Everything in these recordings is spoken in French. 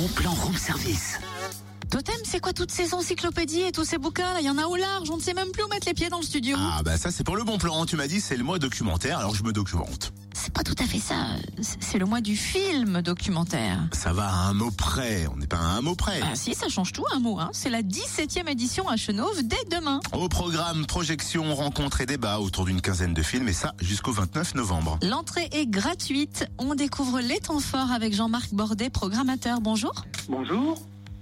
bon plan room service. Totem, c'est quoi toutes ces encyclopédies et tous ces bouquins Il y en a au large, on ne sait même plus où mettre les pieds dans le studio. Ah bah ça c'est pour le bon plan, tu m'as dit c'est le mois documentaire, alors je me documente. C'est pas tout à fait ça. C'est le mois du film documentaire. Ça va à un mot près, on n'est pas à un mot près. Ah si, ça change tout un mot. Hein. C'est la 17e édition à Chenauve dès demain. Au programme, projection, rencontres et débats autour d'une quinzaine de films et ça jusqu'au 29 novembre. L'entrée est gratuite. On découvre les temps forts avec Jean-Marc Bordet, programmateur. Bonjour. Bonjour.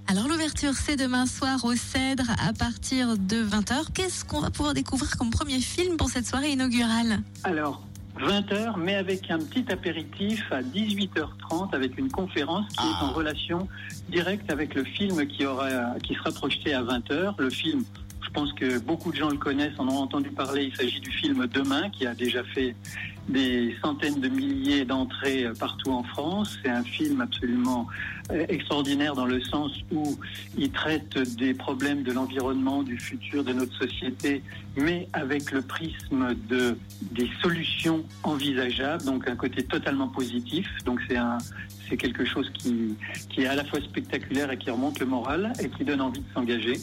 Alors l'ouverture c'est demain soir au Cèdre à partir de 20h. Qu'est-ce qu'on va pouvoir découvrir comme premier film pour cette soirée inaugurale? Alors, 20h, mais avec un petit apéritif à 18h30 avec une conférence qui est en relation directe avec le film qui, aura, qui sera projeté à 20h. Le film, je pense que beaucoup de gens le connaissent, en ont entendu parler. Il s'agit du film Demain qui a déjà fait des centaines de milliers d'entrées partout en France. C'est un film absolument euh, extraordinaire dans le sens où il traite des problèmes de l'environnement, du futur de notre société, mais avec le prisme de des solutions envisageables, donc un côté totalement positif. Donc c'est quelque chose qui est à la fois spectaculaire et qui remonte le moral et qui donne envie de s'engager.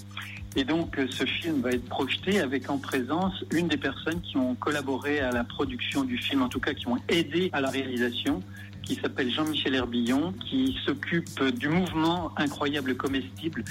Et donc ce film va être projeté avec en présence une des personnes qui ont collaboré à la production du film, en tout cas qui ont aidé à la réalisation, qui s'appelle Jean-Michel Herbillon, qui s'occupe du mouvement Incroyable Comestible.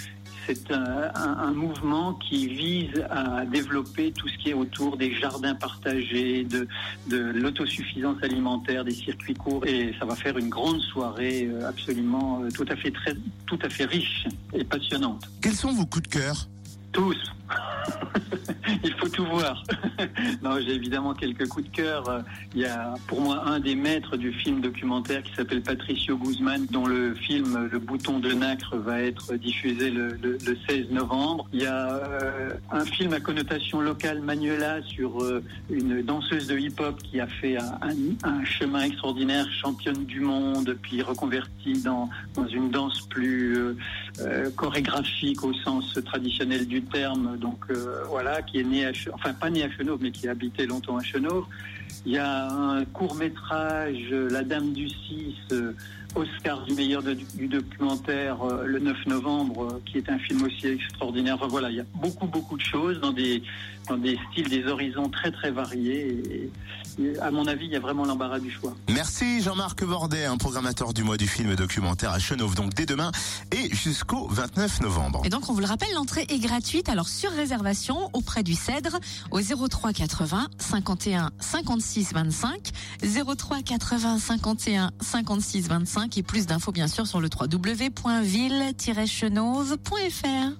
C'est un, un, mouvement qui vise à développer tout ce qui est autour des jardins partagés, de, de l'autosuffisance alimentaire, des circuits courts, et ça va faire une grande soirée euh, absolument euh, tout à fait très, tout à fait riche et passionnante. Quels sont vos coups de cœur? Tous. Il faut tout voir. non, j'ai évidemment quelques coups de cœur. Il y a pour moi un des maîtres du film documentaire qui s'appelle Patricio Guzman, dont le film Le bouton de nacre va être diffusé le, le, le 16 novembre. Il y a euh, un film à connotation locale, Manuela, sur euh, une danseuse de hip-hop qui a fait un, chemin extraordinaire, championne du monde, puis reconvertie dans, dans une danse plus euh, chorégraphique au sens traditionnel du terme. Donc voilà, qui est né à, enfin pas né à Chenauve, mais qui a habité longtemps à Chenauve. Il y a un court métrage, La Dame du 6, Oscar du meilleur de, du documentaire le 9 novembre, qui est un film aussi extraordinaire. Enfin, voilà, il y a beaucoup beaucoup de choses dans des dans des styles, des horizons très très variés. Et, et à mon avis, il y a vraiment l'embarras du choix. Merci Jean-Marc Bordet, un programmateur du mois du film documentaire à Chenauve, donc dès demain et jusqu'au 29 novembre. Et donc on vous le rappelle, l'entrée est gratuite, alors sur réservation auprès du Cèdre au 03 80 51 56 25 03 80 51 56 25 et plus d'infos bien sûr sur le www.ville-chenauve.fr.